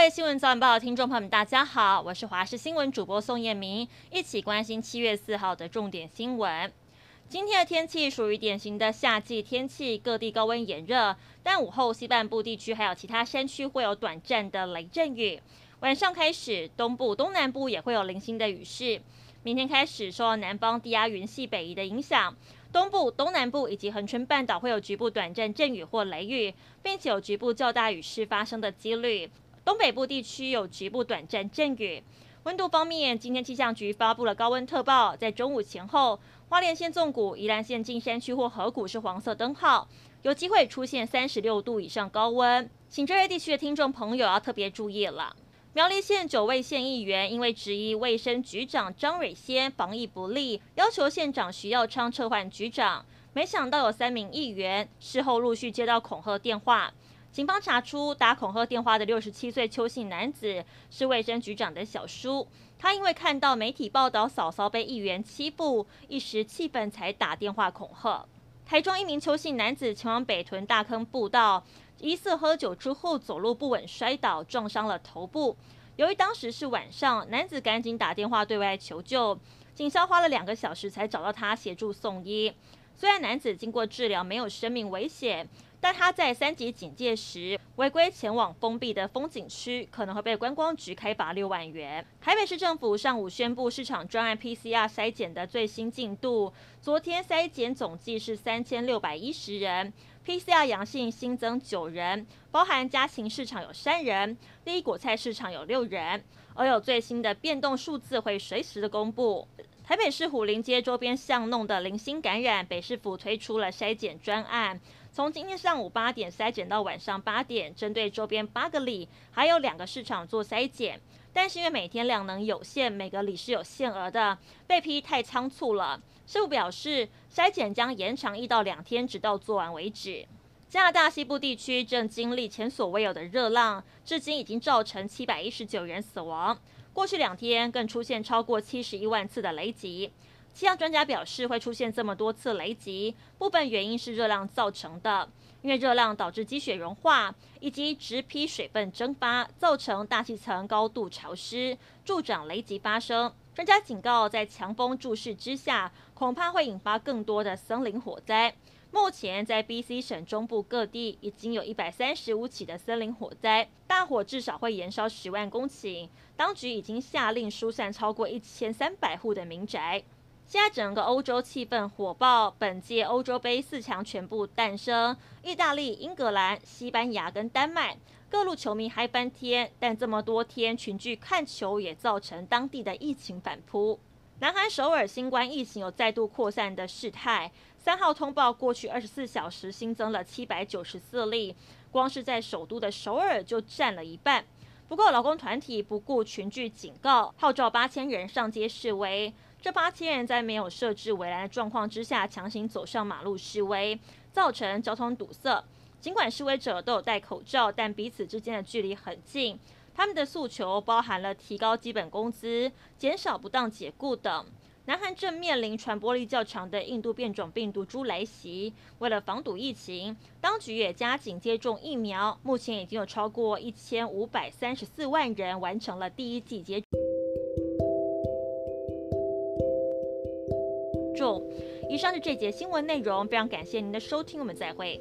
各位新闻早晚报的听众朋友们，大家好，我是华视新闻主播宋燕明，一起关心七月四号的重点新闻。今天的天气属于典型的夏季天气，各地高温炎热，但午后西半部地区还有其他山区会有短暂的雷阵雨。晚上开始，东部、东南部也会有零星的雨势。明天开始，受到南方低压云系北移的影响，东部、东南部以及恒春半岛会有局部短暂阵雨或雷雨，并且有局部较大雨势发生的几率。东北部地区有局部短暂阵雨。温度方面，今天气象局发布了高温特报，在中午前后，花莲县纵谷、宜兰县近山区或河谷是黄色灯号，有机会出现三十六度以上高温，请这些地区的听众朋友要特别注意了。苗栗县九位县议员因为质疑卫生局长张蕊仙防疫不力，要求县长徐耀昌撤换局长，没想到有三名议员事后陆续接到恐吓电话。警方查出打恐吓电话的六十七岁邱姓男子是卫生局长的小叔，他因为看到媒体报道嫂嫂被议员欺负，一时气愤才打电话恐吓。台中一名邱姓男子前往北屯大坑步道，疑似喝酒之后走路不稳摔倒，撞伤了头部。由于当时是晚上，男子赶紧打电话对外求救，警消花了两个小时才找到他协助送医。虽然男子经过治疗没有生命危险。但他在三级警戒时违规前往封闭的风景区，可能会被观光局开罚六万元。台北市政府上午宣布市场专案 PCR 筛检的最新进度，昨天筛检总计是三千六百一十人，PCR 阳性新增九人，包含家禽市场有三人，第一果菜市场有六人，而有最新的变动数字会随时的公布。台北市虎林街周边巷弄的零星感染，北市府推出了筛检专案。从今天上午八点筛检到晚上八点，针对周边八个里还有两个市场做筛检，但是因为每天量能有限，每个里是有限额的，被批太仓促了。市府表示，筛检将延长一到两天，直到做完为止。加拿大西部地区正经历前所未有的热浪，至今已经造成七百一十九人死亡，过去两天更出现超过七十一万次的雷击。气象专家表示，会出现这么多次雷击，部分原因是热浪造成的。因为热浪导致积雪融化，以及植被水分蒸发，造成大气层高度潮湿，助长雷击发生。专家警告，在强风注视之下，恐怕会引发更多的森林火灾。目前，在 BC 省中部各地已经有一百三十五起的森林火灾，大火至少会延烧十万公顷。当局已经下令疏散超过一千三百户的民宅。现在整个欧洲气氛火爆，本届欧洲杯四强全部诞生，意大利、英格兰、西班牙跟丹麦各路球迷嗨翻天。但这么多天群聚看球，也造成当地的疫情反扑。南韩首尔新冠疫情有再度扩散的事态，三号通报过去二十四小时新增了七百九十四例，光是在首都的首尔就占了一半。不过劳工团体不顾群聚警告，号召八千人上街示威。这八千人在没有设置围栏的状况之下，强行走上马路示威，造成交通堵塞。尽管示威者都有戴口罩，但彼此之间的距离很近。他们的诉求包含了提高基本工资、减少不当解雇等。南韩正面临传播力较强的印度变种病毒株来袭，为了防堵疫情，当局也加紧接种疫苗。目前已经有超过一千五百三十四万人完成了第一剂接种。以上是这节新闻内容，非常感谢您的收听，我们再会。